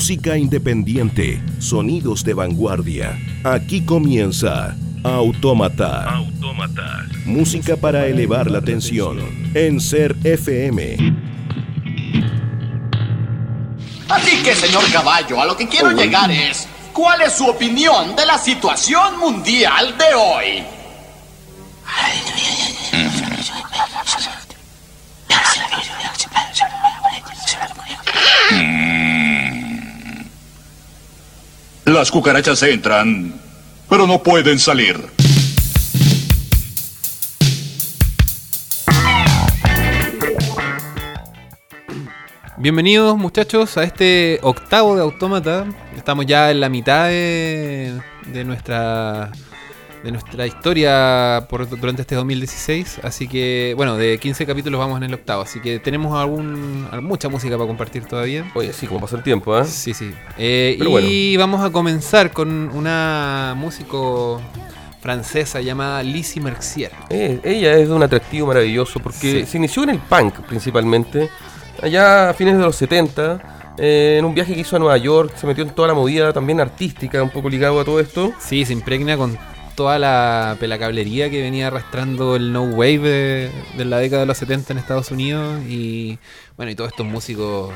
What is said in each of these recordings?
Música independiente, sonidos de vanguardia. Aquí comienza Autómata. Autómata. Música para elevar la tensión en Ser FM. Así que, señor Caballo, a lo que quiero llegar es, ¿cuál es su opinión de la situación mundial de hoy? Las cucarachas entran, pero no pueden salir. Bienvenidos muchachos a este octavo de Autómata. Estamos ya en la mitad de, de nuestra de nuestra historia por, durante este 2016. Así que, bueno, de 15 capítulos vamos en el octavo. Así que tenemos algún, mucha música para compartir todavía. Oye, sí, como pasa el tiempo, ¿eh? Sí, sí. Eh, y vamos a comenzar con una músico francesa llamada Lizzie Mercier. Eh, ella es de un atractivo maravilloso porque Sí. se inició en el punk principalmente, allá a fines de los 70, eh, en un viaje que hizo a Nueva York, se metió en toda la movida también artística, un poco ligado a todo esto. Sí, se impregna con toda la pelacablería que venía arrastrando el no wave de, de la década de los 70 en Estados Unidos y bueno, y todos estos músicos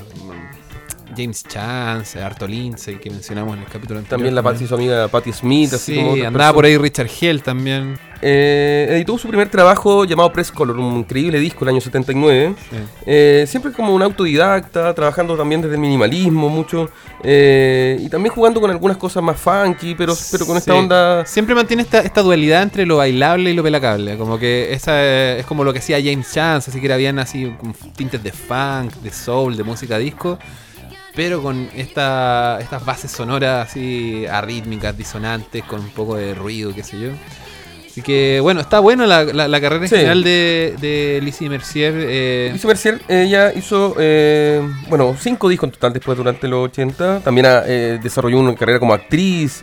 James Chance, Arto Lindsay que mencionamos en el capítulo anterior. También la Patti, su amiga Patti Smith, así Sí, como por ahí Richard Hell también. Eh, editó su primer trabajo llamado Press Color, un increíble disco el año 79. Sí. Eh, siempre como un autodidacta, trabajando también desde el minimalismo mucho. eh, y también jugando con algunas cosas más funky, pero, pero con esta onda... Siempre mantiene esta, esta dualidad entre lo bailable y lo pelacable. Como que esa eh, es como lo que hacía James Chance, así que era bien así con tintes de funk, de soul, de música disco. Pero con esta, estas bases sonoras así arrítmicas, disonantes, con un poco de ruido, qué sé yo. Así que bueno, está bueno la, la- la carrera en Sí. general de, de Lizzie Mercier. eh, Lizzie Mercier, ella hizo, eh, bueno, cinco discos en total después durante los 80. También ah, eh, desarrolló una carrera como actriz.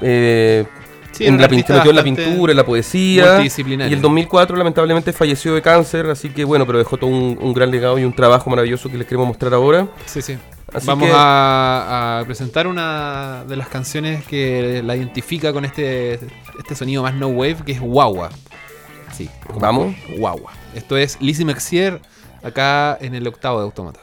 eh, Sí, en la, pin- artista se metió en la pintura, en la poesía. Y el 2004 lamentablemente falleció de cáncer, así que bueno, pero dejó todo un, un gran legado y un trabajo maravilloso que les queremos mostrar ahora. Sí, sí. Así Vamos que- a, a presentar una de las canciones que la identifica con este, este sonido más no wave, que es Wawa. Sí, Vamos. Wawa. Esto es Lizzie Mercier, acá en el octavo de Automata.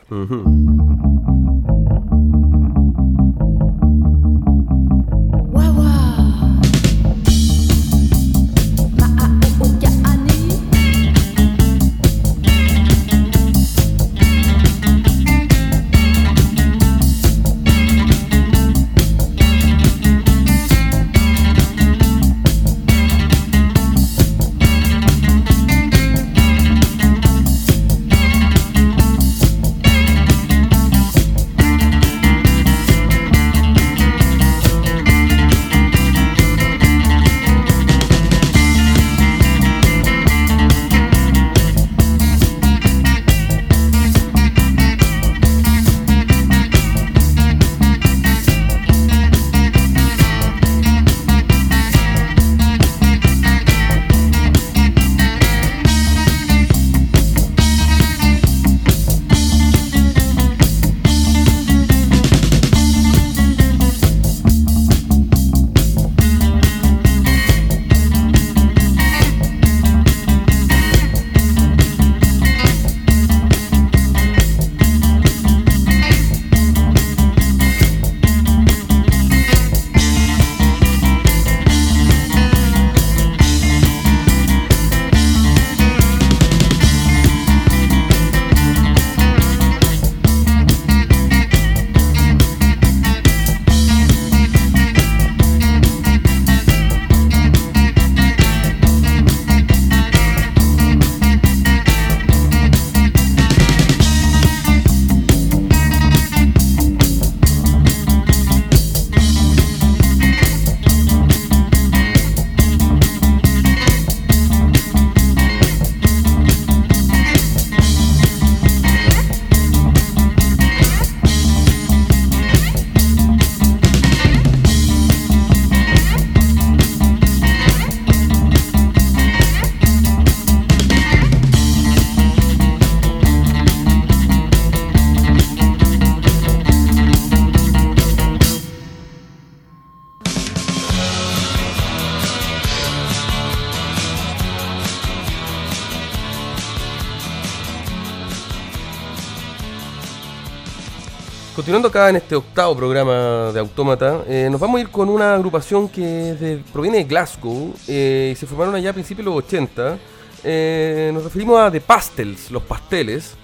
Continuando acá en este octavo programa de Autómata, eh, nos vamos a ir con una agrupación que de- proviene de Glasgow eh, y se formaron allá a principios de los 80. Eh, nos referimos a The Pastels, los pasteles,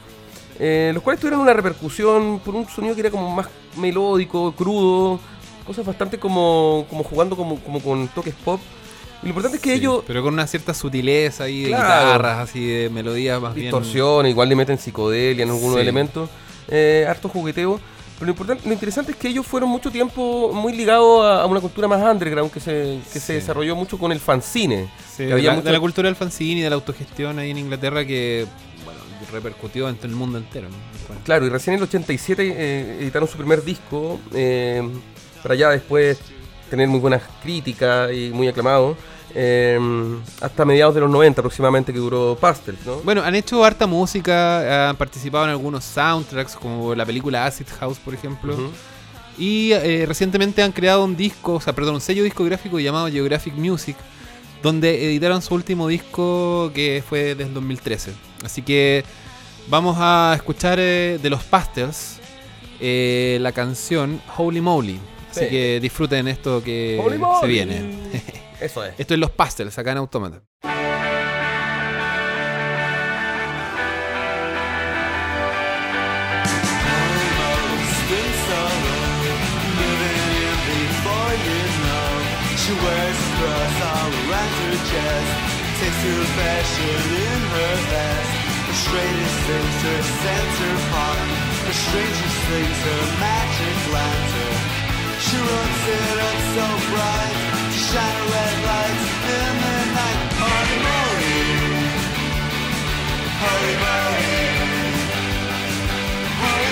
los cuales tuvieron una repercusión por un sonido que era como más melódico, crudo, cosas bastante como, como jugando como, como con toques pop. Y lo importante es que Sí, ellos Pero con una cierta sutileza ahí de Claro. guitarras, así de melodías más bien. distorsión, igual le meten psicodelia en algunos Sí. elementos, eh, harto jugueteo. Pero lo, importante, lo interesante es que ellos fueron mucho tiempo muy ligados a, a una cultura más underground que se, que se Sí. desarrolló mucho con el fanzine. Sí, Que de, había la, mucho- de la cultura del fanzine y de la autogestión ahí en Inglaterra que bueno, repercutió en todo el mundo entero. ¿no? Claro, y recién en el 87 eh, editaron su primer disco, eh, para ya después tener muy buenas críticas y muy aclamado, eh, hasta mediados de los 90 aproximadamente que duró Pastels, ¿no? Bueno, han hecho harta música, han participado en algunos soundtracks, como la película Acid House, por ejemplo. Y eh, recientemente han creado un disco, o sea, perdón, un sello discográfico llamado Geographic Music, donde editaron su último disco que fue del 2013. Así que vamos a escuchar eh, de los Pastels eh, la canción Holy Moly. Así Sí. que disfruten esto que Holy se moly. viene. Eso es. Esto es los Pastels, acá en Automata. Strangest things her magic lantern. She runs it up so bright to shine red lights in the night. Holy moly, holy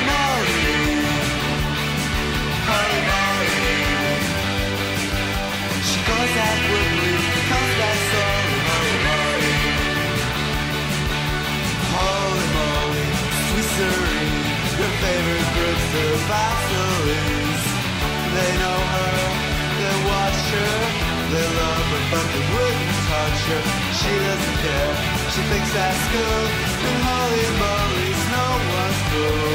moly, holy. She goes out quickly, comes back slowly. Holy moly, holy. Her favorite groups, the Vaselines. They know her, they watch her, they love her, but they wouldn't touch her. She doesn't care, she thinks that's good. And holy moly's no one's fool.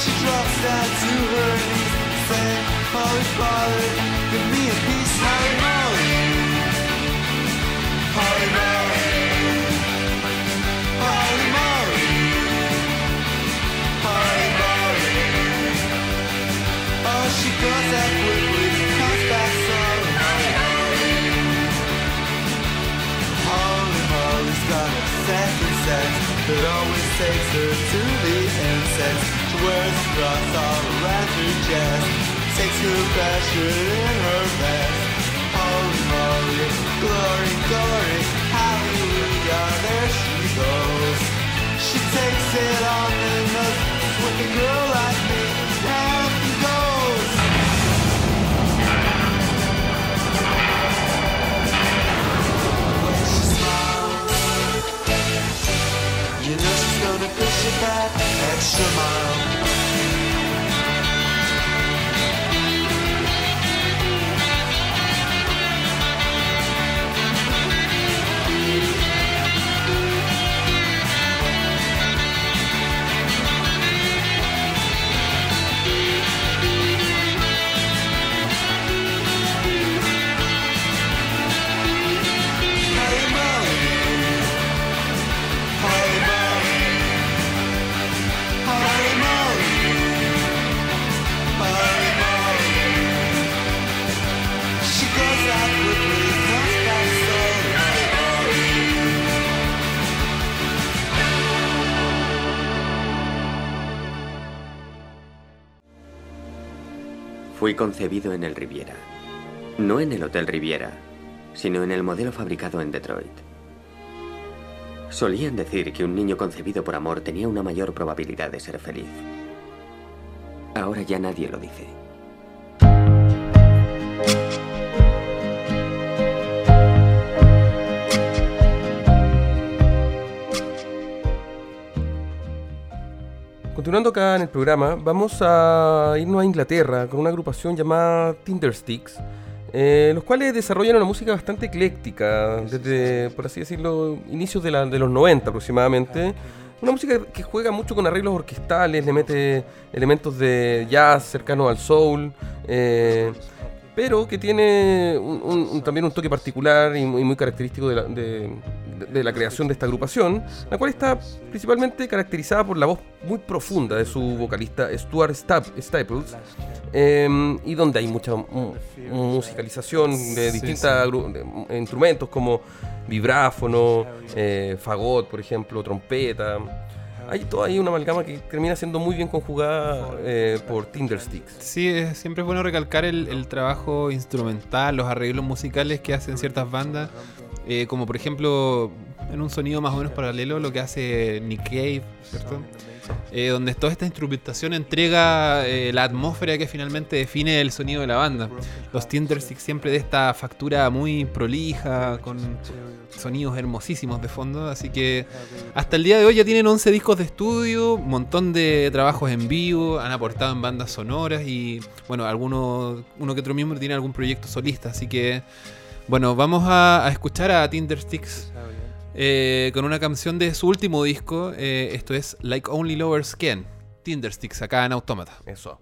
She drops down to her knees, saying, Holy Father, give me a piece, holy moly. Concebido en el Riviera. No en el Hotel Riviera, sino en el modelo fabricado en Detroit. Solían decir que un niño concebido por amor tenía una mayor probabilidad de ser feliz. Ahora ya nadie lo dice. Continuando acá en el programa, vamos a irnos a Inglaterra con una agrupación llamada Tindersticks, eh, los cuales desarrollan una música bastante ecléctica, desde, por así decirlo, inicios de, los 90 aproximadamente. Una música que juega mucho con arreglos orquestales, le mete elementos de jazz cercanos al soul, eh, pero que tiene también un toque particular y muy, muy característico de la, de- de- la creación de esta agrupación, la cual está principalmente caracterizada por la voz muy profunda de su vocalista Stuart Stap- Staples, eh, y donde hay mucha mu- musicalización de distintos sí. instrumentos como vibráfono, eh, fagot, por ejemplo, trompeta. Hay toda ahí una amalgama que termina siendo muy bien conjugada eh, por Tindersticks. Sí, es- siempre es bueno recalcar el, el trabajo instrumental, los arreglos musicales que hacen ciertas bandas. Eh, como por ejemplo, en un sonido más o menos paralelo, lo que hace Nick Cave, ¿cierto? Eh, donde toda esta instrumentación entrega eh, la atmósfera que finalmente define el sonido de la banda. Los Tindersticks siempre de esta factura muy prolija, con sonidos hermosísimos de fondo, así que hasta el día de hoy ya tienen 11 discos de estudio, un montón de trabajos en vivo, han aportado en bandas sonoras y bueno, alguno, uno que otro miembro tiene algún proyecto solista, así que bueno, vamos a, escuchar a Tindersticks eh, con una canción de su último disco, eh, esto es Like Only Lovers Can, Tindersticks acá en Autómata. Eso.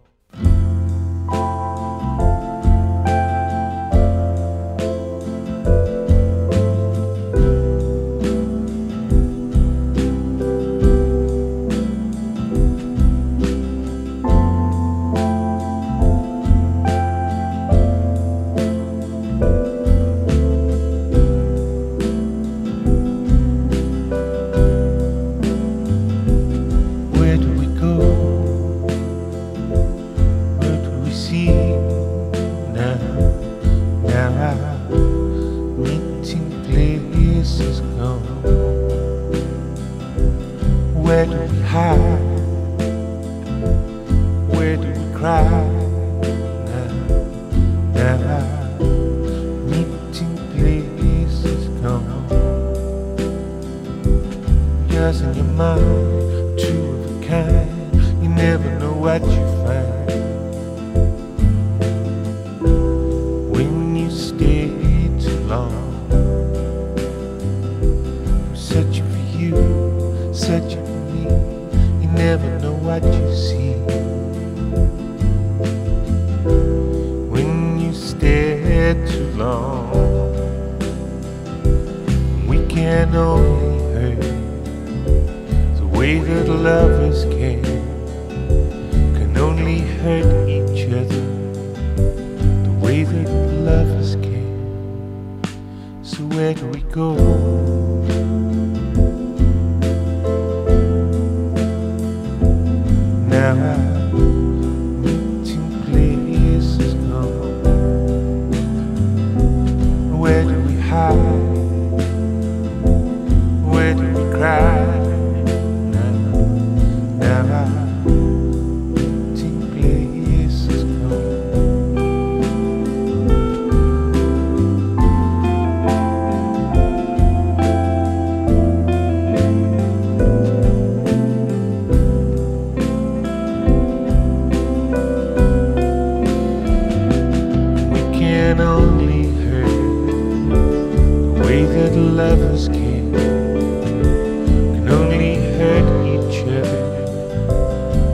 Can only hurt the way that lovers can can only hurt each other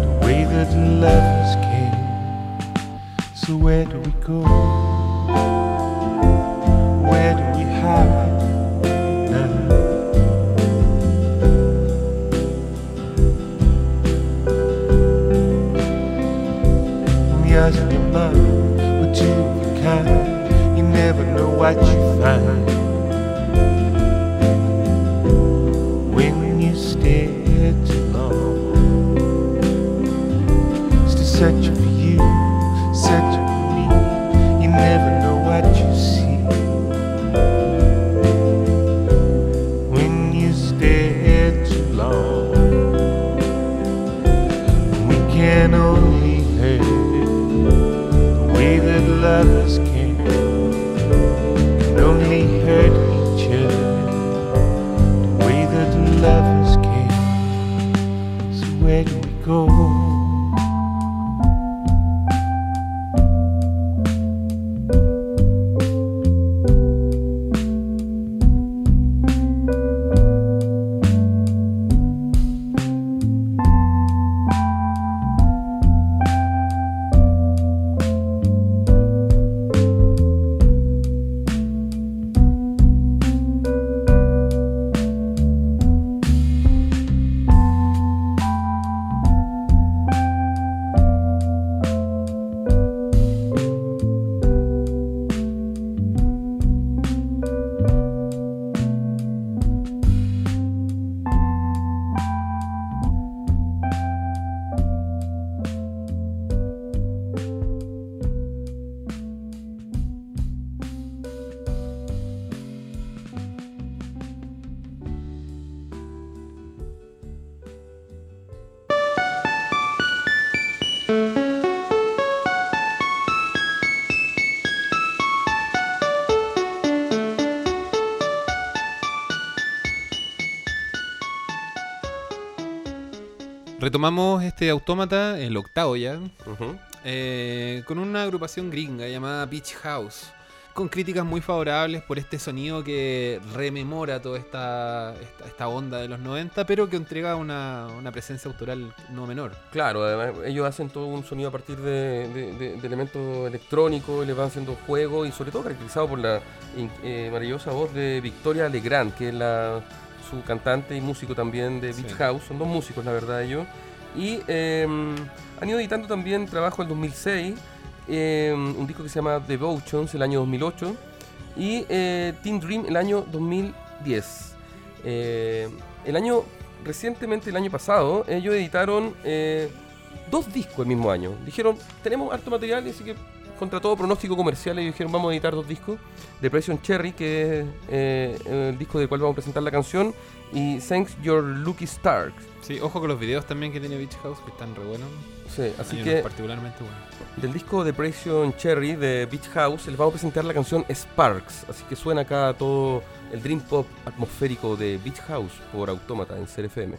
the way that lovers can. So where do we go? Retomamos este autómata, el octavo ya, eh, con una agrupación gringa llamada Beach House, con críticas muy favorables por este sonido que rememora toda esta, esta, esta onda de los 90, pero que entrega una, una presencia autoral no menor. Claro, además ellos hacen todo un sonido a partir de, de- de- de elementos electrónicos, les van haciendo juegos y sobre todo caracterizado por la eh, maravillosa voz de Victoria Legrand, que es la, su cantante y músico también de Beach Sí. House. Son dos músicos, la verdad, ellos. Y eh, han ido editando también trabajo en 2006, eh, un disco que se llama Devotions el año 2008 y eh, Teen Dream el año 2010. Eh, el año, recientemente, el año pasado, ellos editaron eh, dos discos el mismo año. Dijeron, tenemos harto material, así que contra todo pronóstico comercial, ellos dijeron, vamos a editar dos discos. Depression Cherry, que es eh, el disco del cual vamos a presentar la canción, y Thanks Your Lucky Stars. Sí, ojo con los videos también que tiene Beach House, que están re buenos. Sí, así Hay que particularmente buenos. del disco Depression Cherry de Beach House les vamos a presentar la canción Sparks. Así que suena acá todo el dream pop atmosférico de Beach House por Autómata en CRFM.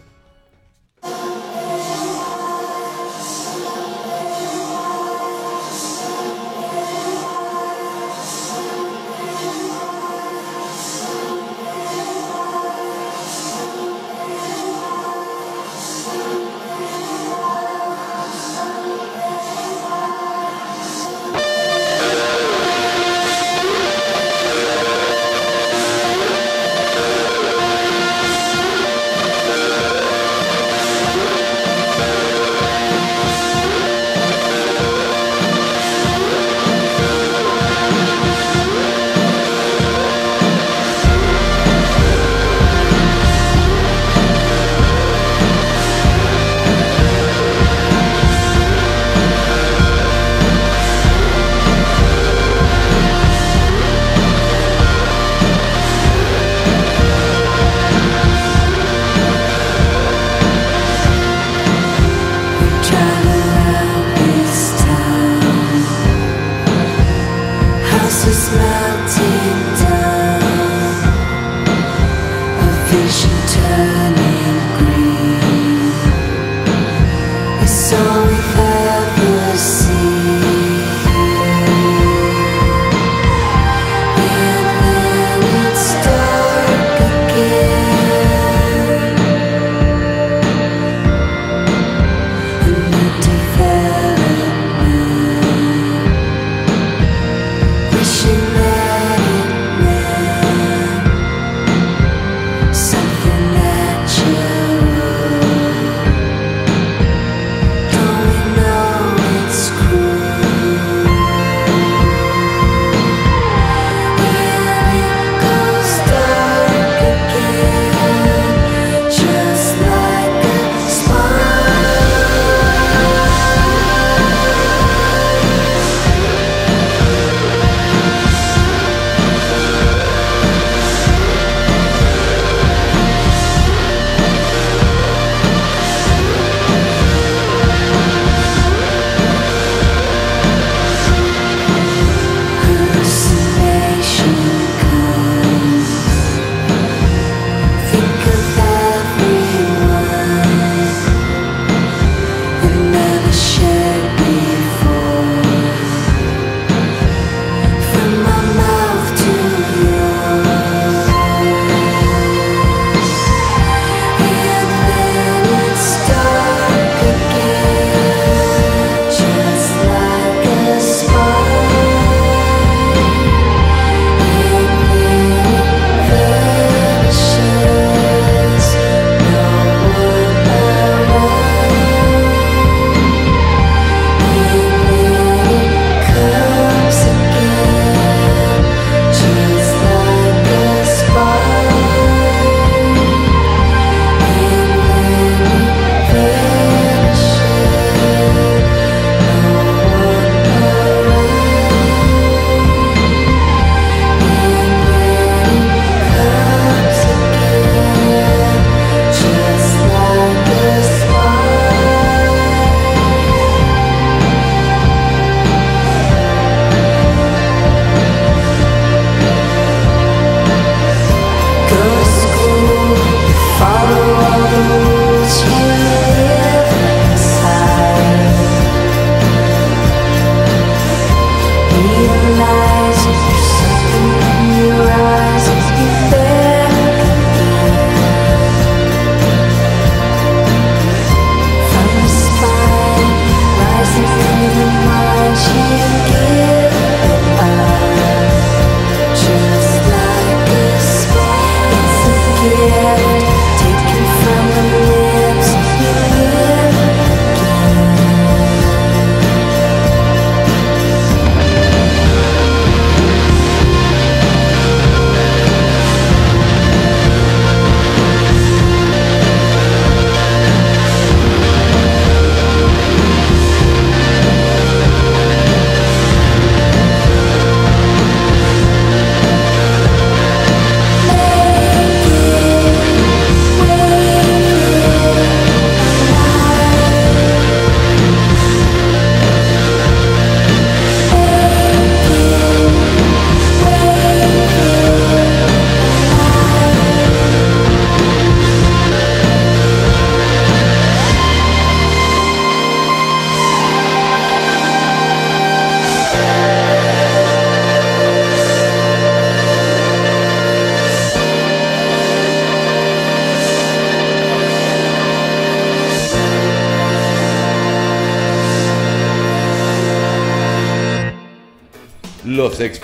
Sex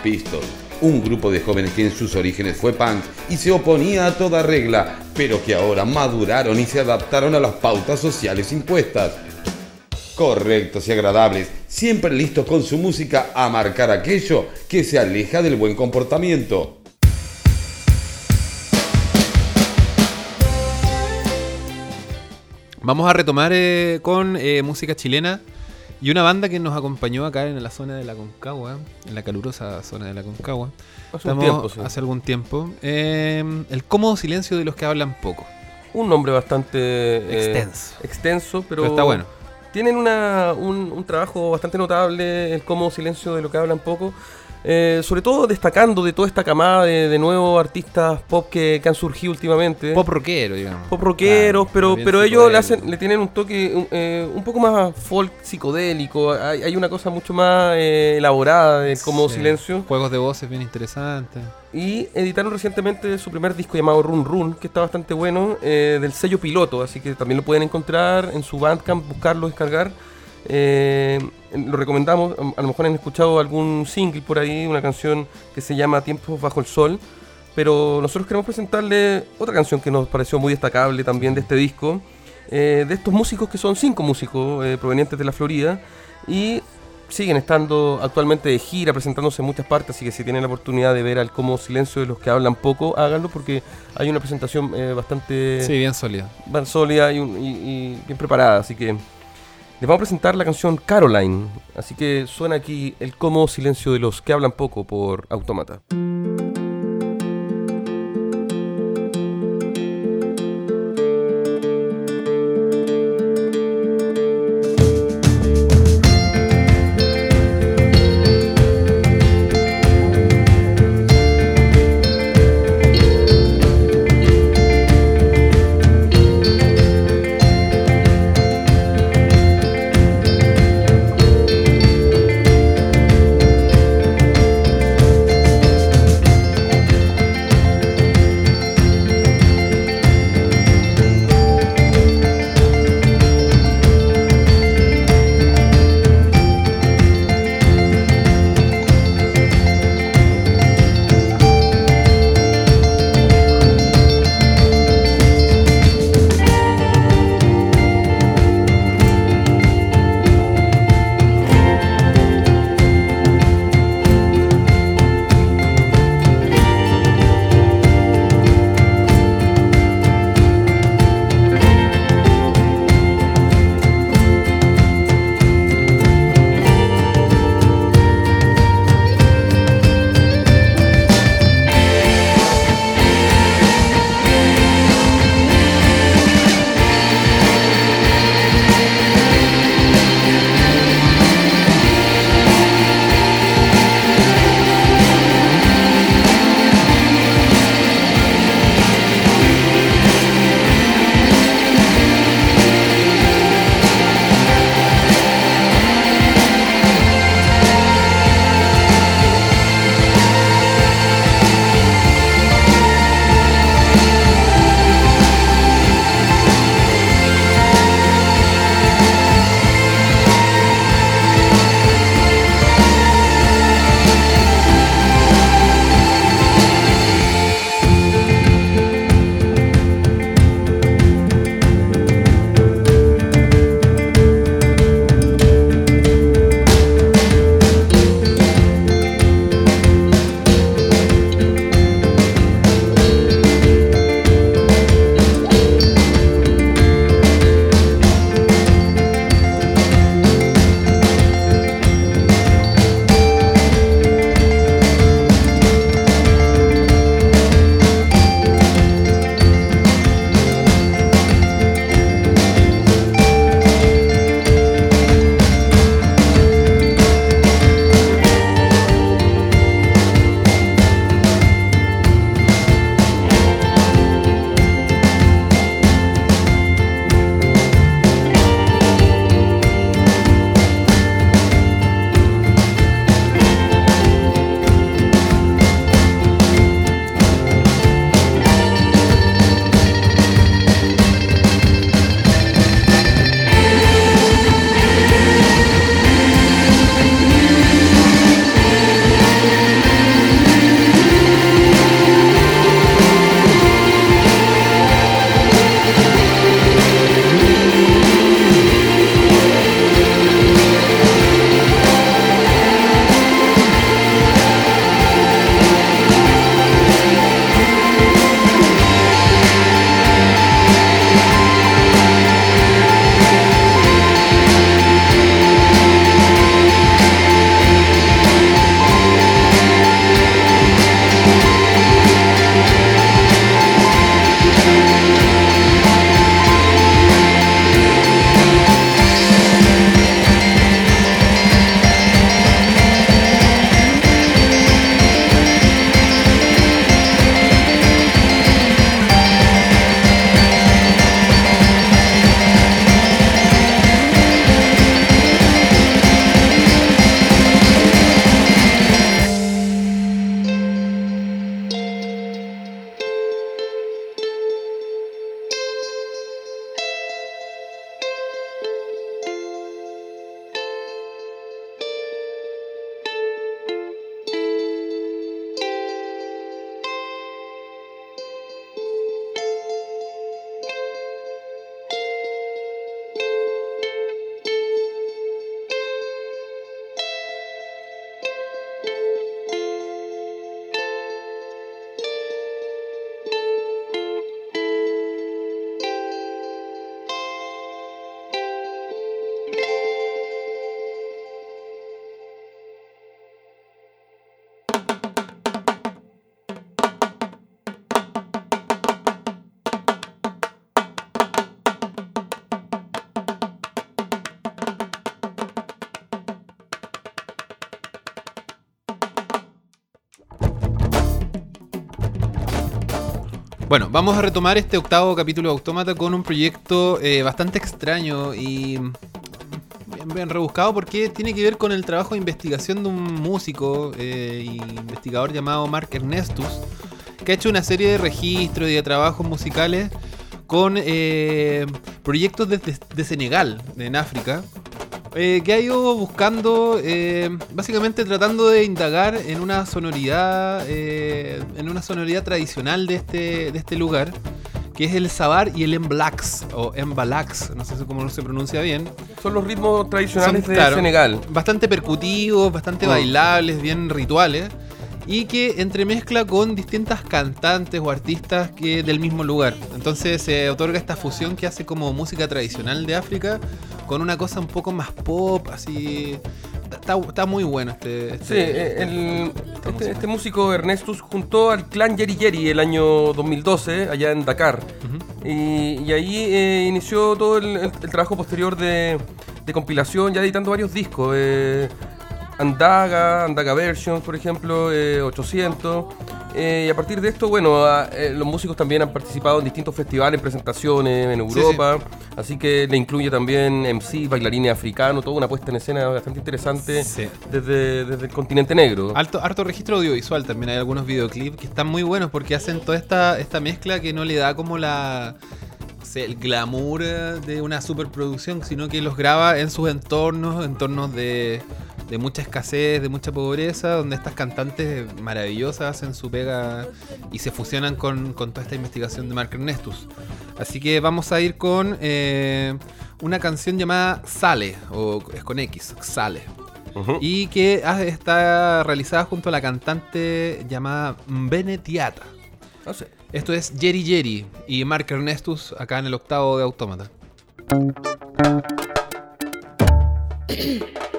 un grupo de jóvenes que en sus orígenes fue punk y se oponía a toda regla, pero que ahora maduraron y se adaptaron a las pautas sociales impuestas. Correctos y agradables, siempre listos con su música a marcar aquello que se aleja del buen comportamiento. Vamos a retomar eh, con eh, música chilena y una banda que nos acompañó acá en la zona de la Concagua, en la calurosa zona de la Concagua. Hace un Estamos- tiempo, sí. hace algún tiempo. Eh, el cómodo silencio de los que hablan poco. Un nombre bastante eh, Extenso. extenso, pero, Pero está bueno. Tienen una- un, un trabajo bastante notable, el cómodo silencio de lo que hablan poco. Eh, sobre todo destacando de toda esta camada de, de nuevos artistas pop que, que han surgido últimamente. Pop rockero, digamos. pop rockeros, Claro, pero, pero ellos le, hacen, le tienen un toque un, eh, un poco más folk psicodélico. Hay, hay una cosa mucho más eh, elaborada cómodo Sí. silencio. Juegos de voces bien interesantes. Y editaron recientemente su primer disco llamado Run Run, que está bastante bueno, del sello piloto, así que también lo pueden encontrar en su Bandcamp, buscarlo, descargar. Eh, lo recomendamos, a lo mejor han escuchado algún single por ahí, una canción que se llama Tiempos bajo el sol, pero nosotros queremos presentarle otra canción que nos pareció muy destacable también de este disco, eh, de estos músicos que son cinco músicos eh, provenientes de la Florida y siguen estando actualmente de gira, presentándose en muchas partes, así que si tienen la oportunidad de ver al como silencio de los que hablan poco, háganlo porque hay una presentación eh, bastante Sí, bien sólida. bien sólida y, y- y bien preparada, así que les vamos a presentar la canción Caroline, así que suena aquí el como silencio de los que hablan poco por Automata. Bueno, vamos a retomar este octavo capítulo de Autómata con un proyecto eh, bastante extraño y bien, rebuscado porque tiene que ver con el trabajo de investigación de un músico e investigador llamado Mark Ernestus, que ha hecho una serie de registros y de trabajos musicales con eh, proyectos desde de Senegal, en África, eh, que ha ido buscando, eh, básicamente tratando de indagar en una sonoridad, eh, en una sonoridad tradicional de este, de este lugar, que es el Sabar y el Mblax, o Mbalax, no sé cómo se pronuncia bien. Son los ritmos tradicionales Son, de claro, Senegal. Bastante percutivos, bastante Mm. bailables, bien rituales. Y que entremezcla con distintas cantantes o artistas que del mismo lugar. Entonces se otorga esta fusión que hace como música tradicional de África con una cosa un poco más pop, así. Está, está muy bueno este. este- Sí, eh, el- este, música. este músico Ernestus juntó al clan Yeri Yeri el año 2012, allá en Dakar. y, y ahí eh, inició todo el, el- el trabajo posterior de, de compilación, ya editando varios discos. eh, Andaga, Andaga Versions, por ejemplo, eh, 800. eh, y a partir de esto, bueno, a- eh, los músicos también han participado en distintos festivales, presentaciones en Sí, Europa. Así que le incluye también MC, bailarines africanos, toda una puesta en escena bastante interesante Sí. desde, desde el continente negro. Alto, harto registro audiovisual también hay algunos videoclips que están muy buenos porque hacen toda esta, esta mezcla que no le da como la el glamour eh, de una superproducción, sino que los graba en sus entornos, entornos de, de mucha escasez, de mucha pobreza, donde estas cantantes maravillosas hacen su pega y se fusionan con, con toda esta investigación de Mark Ernestus. Así que vamos a ir con eh, una canción llamada Sale, o es con X, Sale. Y que ah, está realizada junto a la cantante llamada Mbene Tiata. No sé. Esto es Jerry Jerry y Mark Ernestus acá en el octavo de Autómata.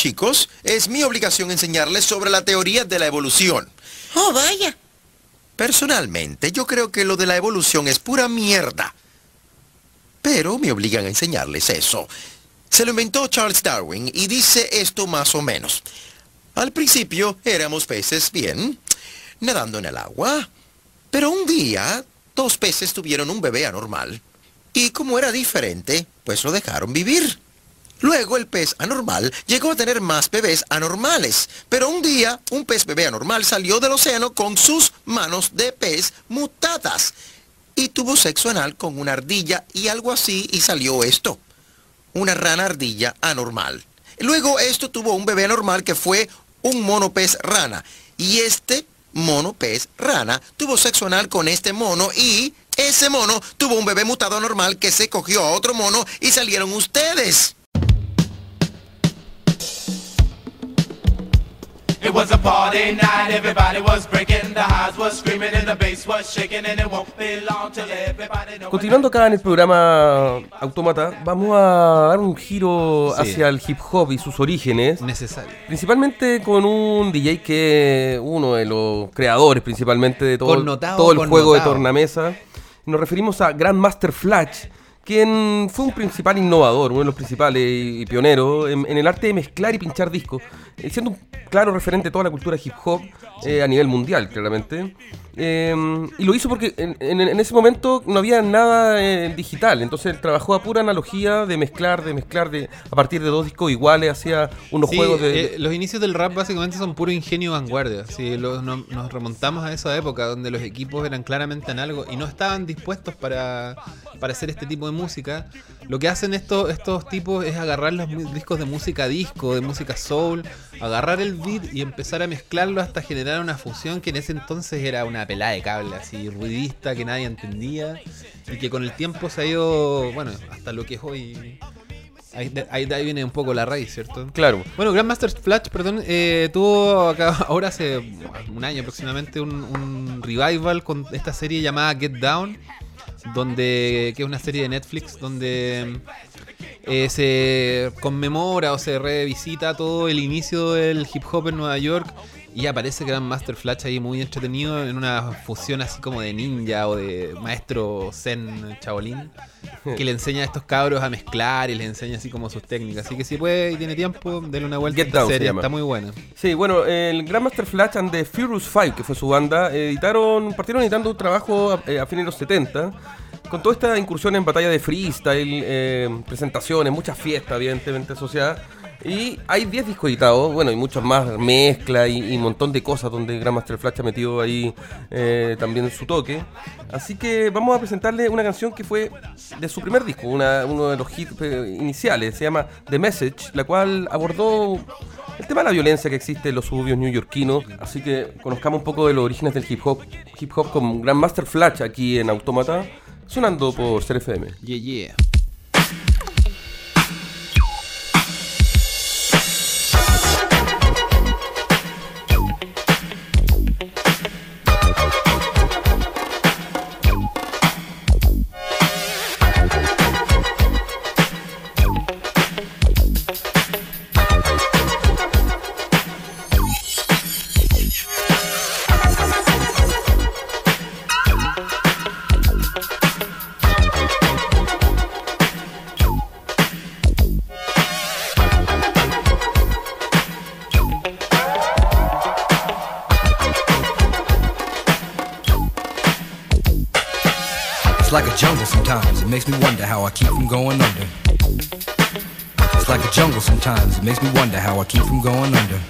chicos, es mi obligación enseñarles sobre la teoría de la evolución. Oh, vaya. Personalmente, yo creo que lo de la evolución es pura mierda. Pero me obligan a enseñarles eso. Se lo inventó Charles Darwin y dice esto más o menos. Al principio éramos peces bien, nadando en el agua. Pero un día, dos peces tuvieron un bebé anormal. Y como era diferente, pues lo dejaron vivir. Luego el pez anormal llegó a tener más bebés anormales, pero un día un pez bebé anormal salió del océano con sus manos de pez mutadas y tuvo sexo anal con una ardilla y algo así y salió esto, una rana ardilla anormal. Luego esto tuvo un bebé anormal que fue un mono pez rana y este mono pez rana tuvo sexo anal con este mono y ese mono tuvo un bebé mutado anormal que se cogió a otro mono y salieron ustedes. It was a party night, everybody was breaking, the highs was screaming and the bass was shaking and it won't be long till everybody knows. Continuando acá en el programa Autómata, vamos a dar un giro Sí. hacia el hip hop y sus orígenes. Necesario. Principalmente con un DJ que es uno de los creadores principalmente de todo, Connotado, todo el juego de tornamesa. Nos referimos a Grandmaster Flash, quien fue un principal innovador, uno de los principales y, pioneros en, en el arte de mezclar y pinchar discos, eh, siendo un claro referente de toda la cultura hip hop eh, a nivel mundial, claramente. Eh, y lo hizo porque en, en- en ese momento no había nada eh, digital, entonces él trabajó a pura analogía de mezclar, de mezclar de, a partir de dos discos iguales, hacía unos Sí, juegos de... eh, los inicios del rap básicamente son puro ingenio vanguardia. Si lo- no- nos remontamos a esa época donde los equipos eran claramente análogos y no estaban dispuestos para, para hacer este tipo de música, lo que hacen estos, estos tipos es agarrar los discos de música disco, de música soul, agarrar el beat y empezar a mezclarlo hasta generar una fusión que en ese entonces era una pelada de cable, así ruidista que nadie entendía y que con el tiempo se ha ido, bueno, hasta lo que es hoy. Ahí, de- ahí, de ahí viene un poco la raíz, ¿cierto? Claro. Bueno, Grandmaster Flash, perdón, eh, tuvo acá ahora hace un año aproximadamente un, un revival con esta serie llamada Get Down, donde que es una serie de Netflix donde eh, se conmemora o se revisita todo el inicio del hip hop en Nueva York y aparece Grandmaster Flash ahí muy entretenido en una fusión así como de ninja o de maestro zen chabolín que le enseña a estos cabros a mezclar y les enseña así como sus técnicas. Así que si puede y tiene tiempo, denle una vuelta a Get esta Down se serie, está muy buena. Sí, bueno, el Grandmaster Flash and the Furious Five, que fue su banda, editaron, partieron editando un trabajo a, eh, a fines de los 70, con toda esta incursión en batalla de freestyle, eh, presentaciones, muchas fiestas, evidentemente asociadas. Y hay 10 discos editados, bueno, y muchos más, mezcla y, un montón de cosas donde Grandmaster Flash ha metido ahí eh, también su toque. Así que vamos a presentarle una canción que fue de su primer disco, una- uno de los hits eh, iniciales, se llama The Message, la cual abordó el tema de la violencia que existe en los suburbios neoyorquinos. Así que conozcamos un poco de los orígenes del hip hop, hip hop con Grandmaster Flash aquí en Autómata, sonando por Ser. Yeah, yeah. Sometimes. It makes me wonder how I keep from going under.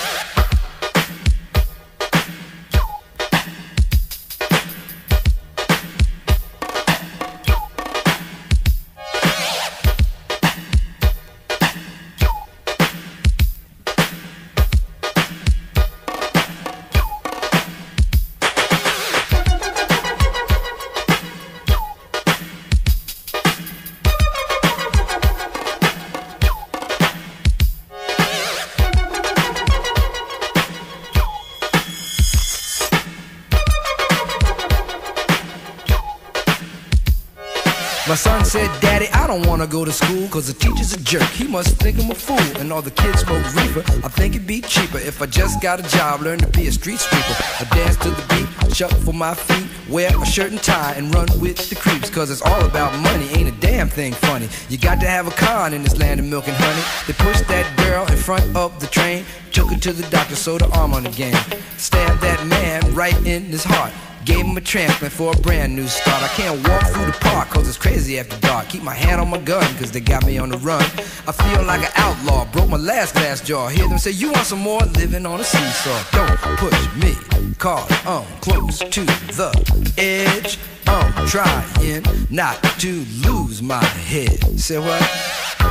Wanna go to school cause the teacher's a jerk. He must think I'm a fool. And all the kids smoke reefer. I think it'd be cheaper if I just got a job, learn to be a street sweeper. I dance to the beat, shuffle my feet, wear a shirt and tie, and run with the creeps. Cause it's all about money, ain't a damn thing funny. You got to have a con in this land of milk and honey. They pushed that girl in front of the train, took her to the doctor, sewed her arm on the game. Stabbed that man right in his heart. Gave him a transplant for a brand new start. I can't walk through the park cause it's crazy after dark. Keep my hand on my gun cause they got me on the run. I feel like an outlaw, broke my last glass jaw. Hear them say, You want some more? Living on a seesaw. Don't push me, cause I'm close to the edge. I'm trying not to lose my head. Say what?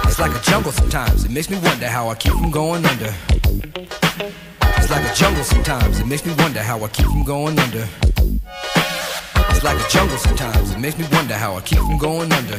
It's like a jungle sometimes. It makes me wonder how I keep from going under. It's like a jungle sometimes. It makes me wonder how I keep from going under. It's like a jungle sometimes. It makes me wonder how I keep from going under.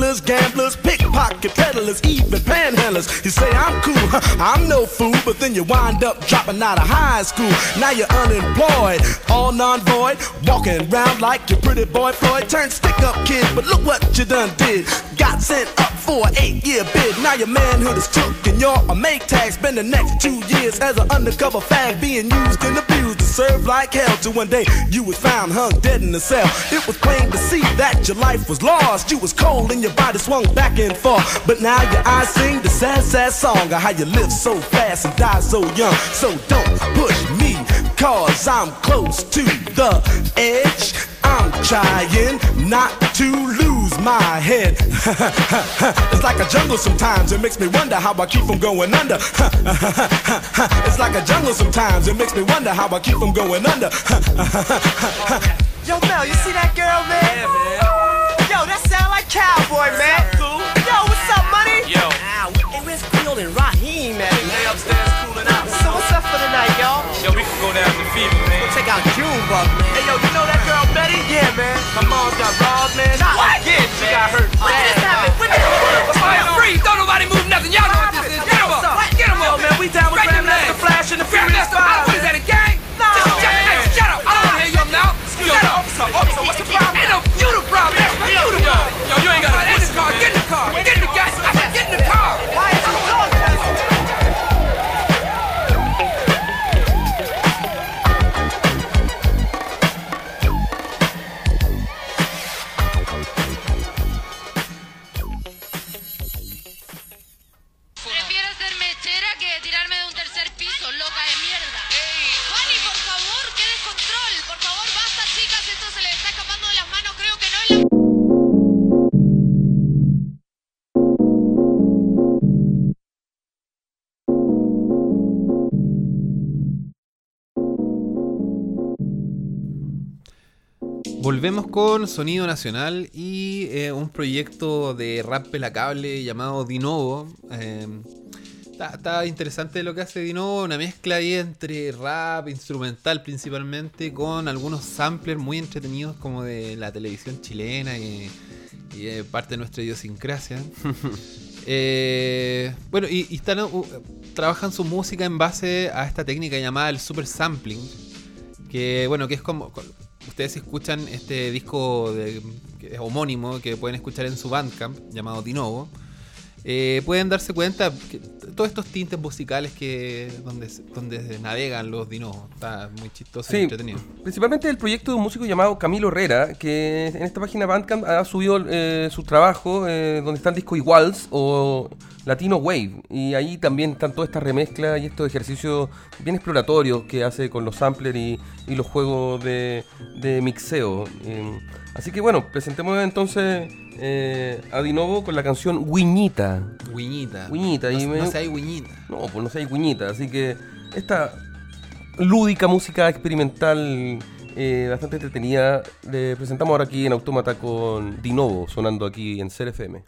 gamblers, pickpocket peddlers, even panhandlers. You say I'm cool, I'm no fool, but then you wind up dropping out of high school. Now you're unemployed, all non-void, walking around like your pretty boy Floyd. Turned stick-up kid, but look what you done did. Got sent up for an eight-year bid. Now your manhood is took and you're a make tag. Spend the next two years as an undercover fag being used and abused. was deserved like hell. Till one day you was found hung dead in a cell. It was plain to see that your life was lost. You was cold and your body swung back and forth. But now your eyes sing the sad, sad song of how you live so fast and die so young. So don't push me, cause I'm close to the edge. I'm trying not to lose my head. it's like a jungle sometimes, it makes me wonder how I keep from going under. it's like a jungle sometimes, it makes me wonder how I keep from going under. Yo, Mel, you see that girl, man? Yo, that sound like cowboy, man. Yo, what's up, money? Yo. Hey, where's Field and Raheem, man? They upstairs cooling out. So what's up for the night, y'all? Yo, we can go down to Fever, man. Check out Junebug, man. Hey, yo, you know that girl Betty? Yeah, man. My mom's got robbed, man. What? Again, she got hurt. When bad. this happened? When Volvemos con Sonido Nacional y eh, un proyecto de rap pelacable llamado Dinovo. Eh, está, está interesante lo que hace Dinovo, una mezcla ahí entre rap, instrumental principalmente, con algunos samplers muy entretenidos como de la televisión chilena y, y de parte de nuestra idiosincrasia. Eh, bueno, y, y están, uh, trabajan su música en base a esta técnica llamada el super sampling. Que bueno, que es como. Ustedes escuchan este disco de- que es homónimo que pueden escuchar en su Bandcamp, llamado Dinovo. eh, pueden darse cuenta que todos estos tintes musicales que donde, donde navegan los Dinovos. Está muy chistoso y Sí, entretenido. principalmente el proyecto de un músico llamado Camilo Herrera, que en esta página Bandcamp ha subido eh, su trabajo, eh, donde está el disco Iguals o Latino Wave. Y ahí también están todas estas remezclas y estos ejercicios bien exploratorios que hace con los samplers y, y los juegos de, de mixeo. Eh, así que bueno, presentemos entonces eh, a Dinovo con la canción Wiñita. Wiñita. Wiñita. No- y no me- seas Wiñita. No, pues no sé, Wiñita. Así que esta lúdica música experimental eh, bastante entretenida le presentamos ahora aquí en Autómata con Dinovo sonando aquí en CRFM.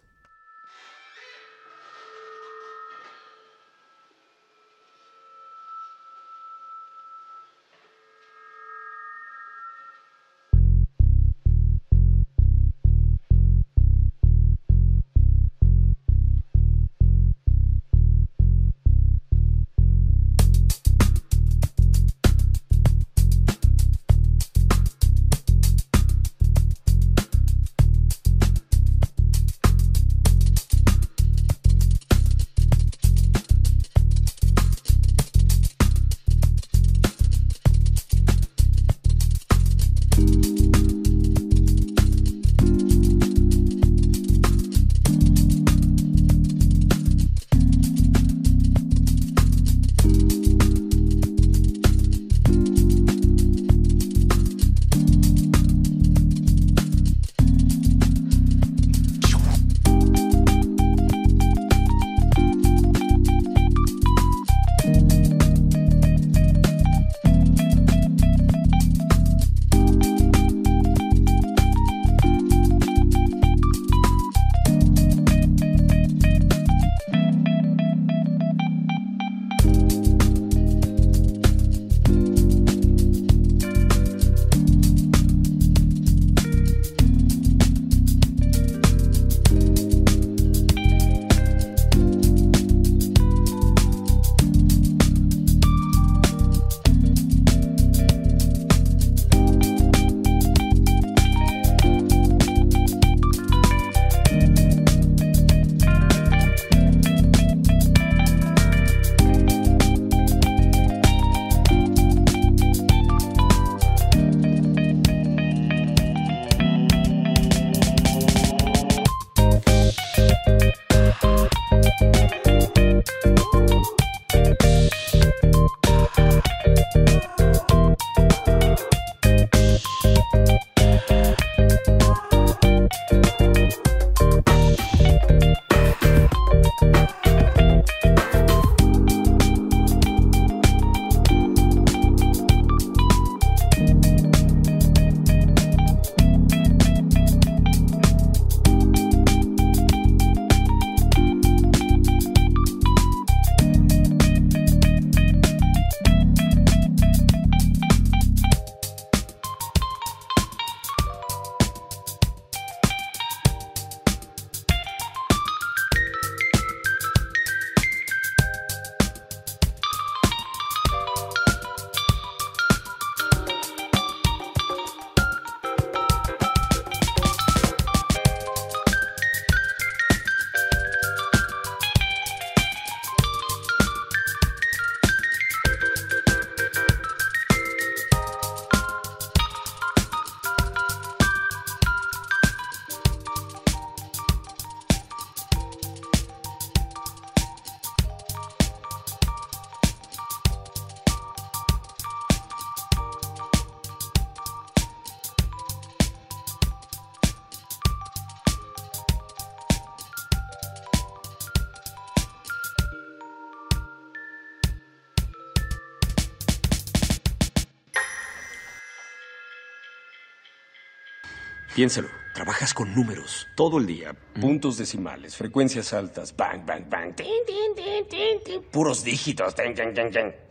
Piénsalo, trabajas con números todo el día, puntos decimales, frecuencias altas, bang, bang, bang, tin, tin, tin, puros dígitos,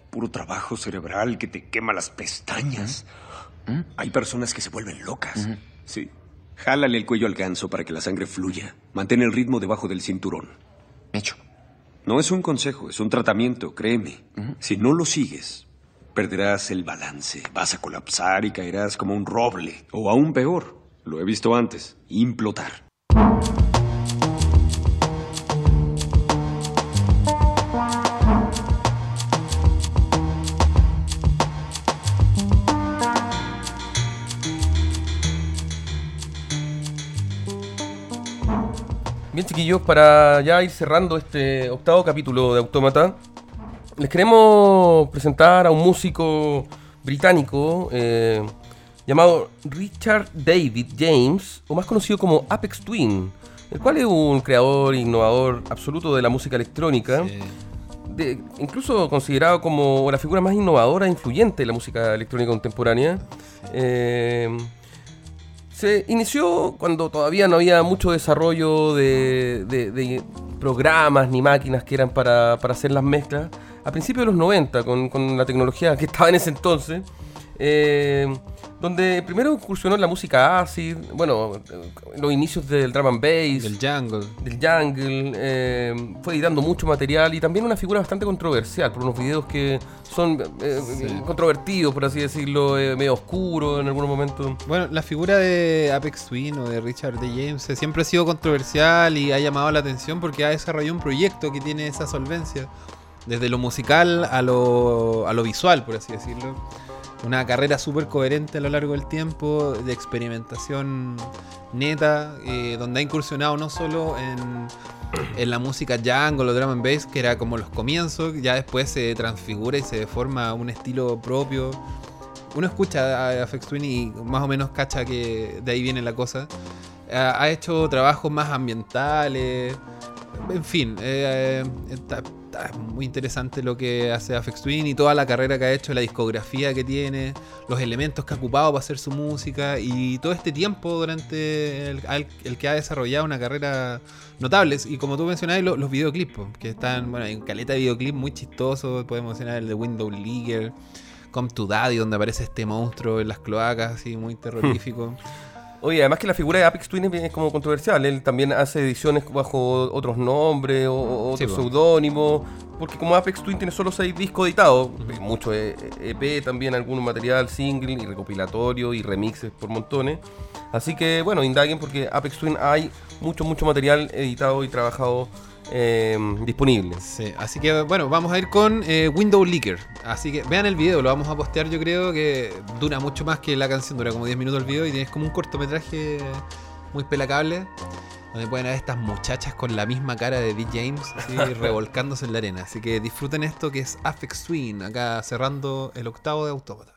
puro trabajo cerebral que te quema las pestañas. Hay personas que se vuelven locas. Sí. Jálale el cuello al ganso para que la sangre fluya. Mantén el ritmo debajo del cinturón. Hecho. No es un consejo, es un tratamiento, créeme. Si no lo sigues, perderás el balance, vas a colapsar y caerás como un roble. O aún peor, lo he visto antes, implotar. Bien, chiquillos, para ya ir cerrando este octavo capítulo de Autómata, les queremos presentar a un músico británico eh, llamado Richard David James, o más conocido como Apex Twin, el cual es un creador e innovador absoluto de la música electrónica, de- incluso considerado como la figura más innovadora e influyente de la música electrónica contemporánea. Eh, se inició cuando todavía no había mucho desarrollo de, de- de programas ni máquinas que eran para, para hacer las mezclas. A principios de los 90, con, con la tecnología que estaba en ese entonces, eh, donde primero incursionó en la música acid, bueno, eh, los inicios del drum and bass, Del jungle. del jungle, eh, fue editando mucho material y también una figura bastante controversial por unos videos que son eh, Sí. controvertidos, por así decirlo, eh, medio oscuros en algunos momentos. Bueno, la figura de Apex Twin o de Richard D. James eh, siempre ha sido controversial y ha llamado la atención porque ha desarrollado un proyecto que tiene esa solvencia, desde lo musical a lo, a lo visual, por así decirlo. Una carrera súper coherente a lo largo del tiempo, de experimentación neta, eh, donde ha incursionado no solo en, en la música jungle o drum and bass, que era como los comienzos, ya después se transfigura y se forma un estilo propio uno escucha a Afex Twin y más o menos cacha que de ahí viene la cosa. Ha, hecho trabajos más ambientales. En fin, eh, está, está muy interesante lo que hace Afex Twin y toda la carrera que ha hecho, la discografía que tiene, los elementos que ha ocupado para hacer su música y todo este tiempo durante el, que ha desarrollado una carrera notable. Y como tú mencionabas, lo- los, videoclips, que están, bueno, hay un caleta de videoclips muy chistosos. Podemos mencionar el de Window Leaguer. Come to Daddy, donde aparece este monstruo en las cloacas, así muy terrorífico. Oye, además que la figura de Apex Twin es, como controversial. Él también hace ediciones bajo otros nombres o, Sí, otros seudónimos. Porque como Apex Twin tiene solo seis discos editados, mucho eh, EP también, algún material single y recopilatorio y remixes por montones. Así que bueno, indaguen porque Apex Twin hay mucho, mucho material editado y trabajado eh, disponible. Sí, así que bueno, vamos a ir con eh, Window Leaker. Así que vean el video, lo vamos a postear yo creo que dura mucho más que la canción, dura como 10 minutos el video y tienes como un cortometraje muy pelacable. Donde pueden ver estas muchachas con la misma cara de D. James, así, revolcándose en la arena. Así que disfruten esto que es Afex Twin, acá cerrando el octavo de Autómata.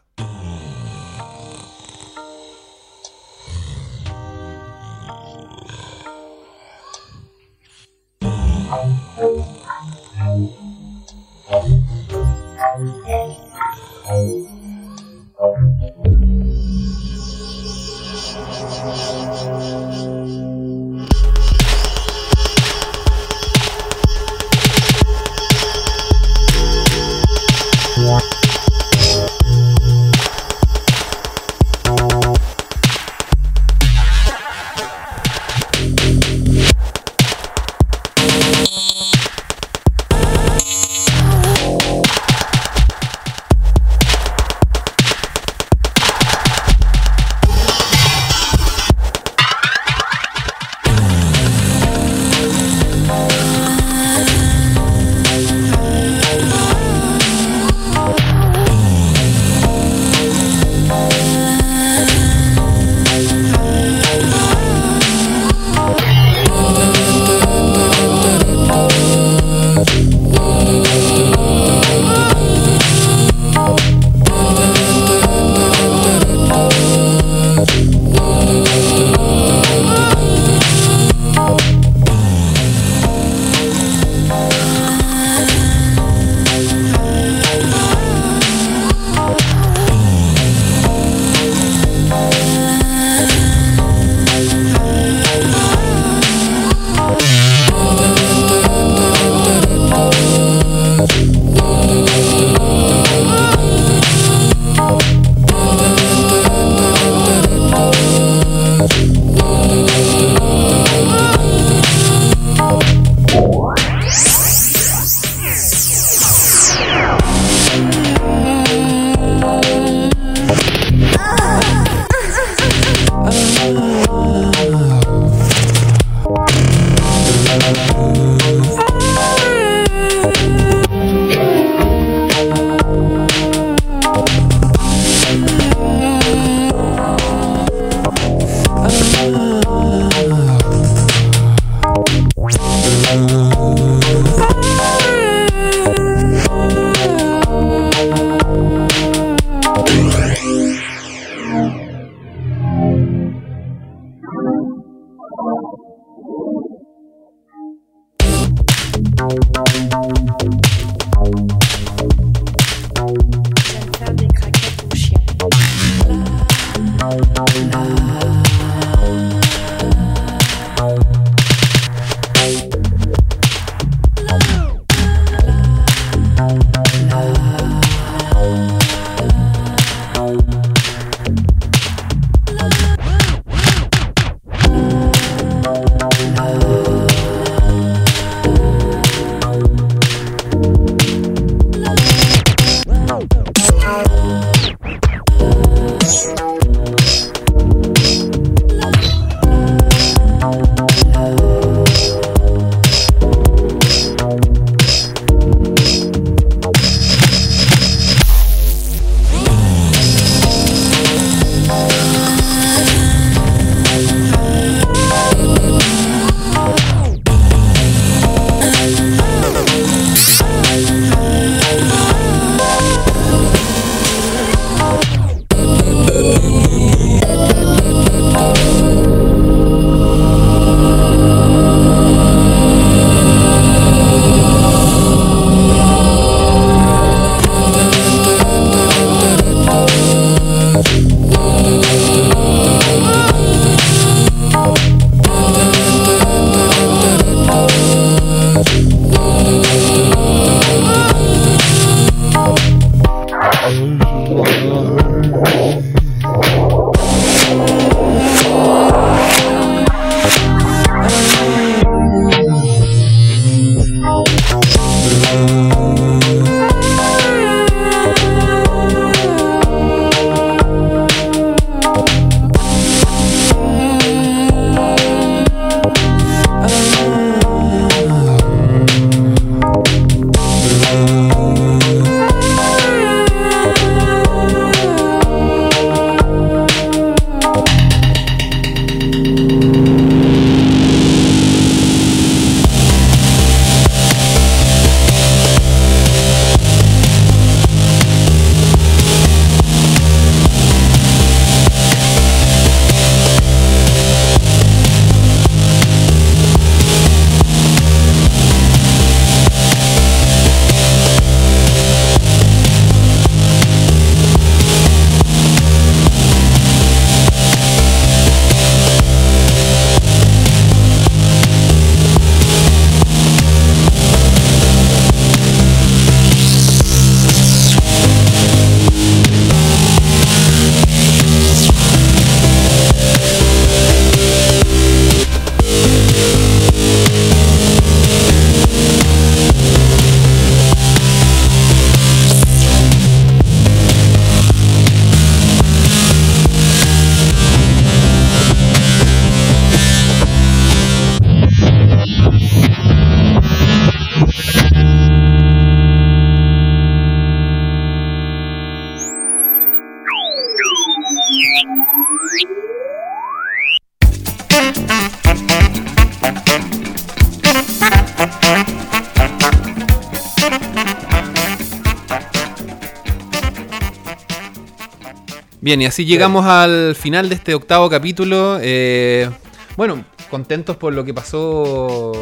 Bien, y así llegamos al final de este octavo capítulo. Eh, bueno, contentos por lo que pasó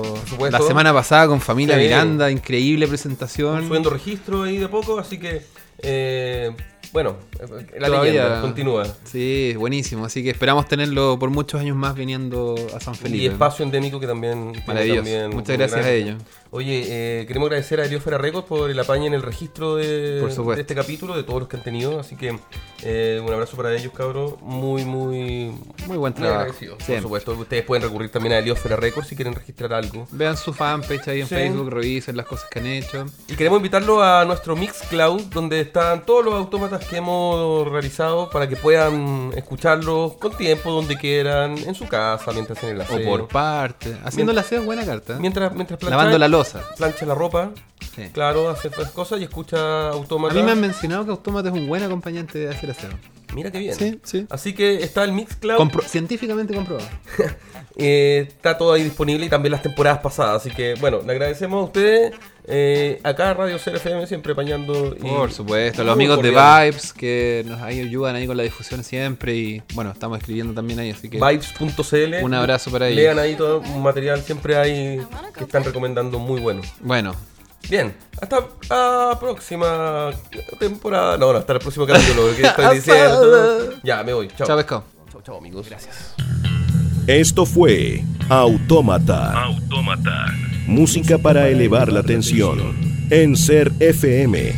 la semana pasada con Familia. Miranda, increíble presentación. Subiendo registro ahí de poco, así que eh, bueno, la Todavía- leyenda continúa. Sí, buenísimo. Así que esperamos tenerlo por muchos años más viniendo a San Felipe. Y espacio endémico que también. Maravilloso. también Muchas gracias gran- a ellos. Oye, eh, queremos agradecer a Heliosfera Records por el apaño en el registro de, Por supuesto. de este capítulo, de todos los que han tenido. Así que eh, un abrazo para ellos, cabros. Muy, muy. Muy buen trabajo. agradecidos, Por supuesto, ustedes pueden recurrir también a Heliosfera Records si quieren registrar algo. Vean su fanpage ahí en Sí. Facebook, revisen las cosas que han hecho. Y queremos invitarlo a nuestro Mixcloud, donde están todos los autómatas que hemos realizado para que puedan escucharlos con tiempo, donde quieran, en su casa, mientras hacen el O aseo. por parte. Haciendo la aseo es buena carta. Mientras, mientras Lavando la Plancha la ropa. Sí. Claro, hace otras cosas y escucha A autómatas. mí me han mencionado que Autómata es un buen acompañante de hacer aseo. Mira qué bien. Sí, sí. Así que está el Mixcloud. Compro- científicamente comprobado. Eh, está todo ahí disponible y también las temporadas pasadas. Así que, bueno, le agradecemos a ustedes. Eh, acá Radio CRFM siempre apañando. y- Por supuesto, los amigos de. Vibes que nos ayudan ahí con la difusión siempre y bueno, estamos escribiendo también ahí, así que Vibes.cl. un abrazo para ellos. Lean ahí todo un material, siempre hay que están recomendando muy bueno. Bueno, Bien, hasta la próxima temporada. No, no, hasta el próximo capítulo. que estoy diciendo. Ya, me voy. Chao. Chao, pescado. Chao, chao, amigos. Gracias. Esto fue Autómata. Autómata. Música para elevar la tensión. En Ser FM.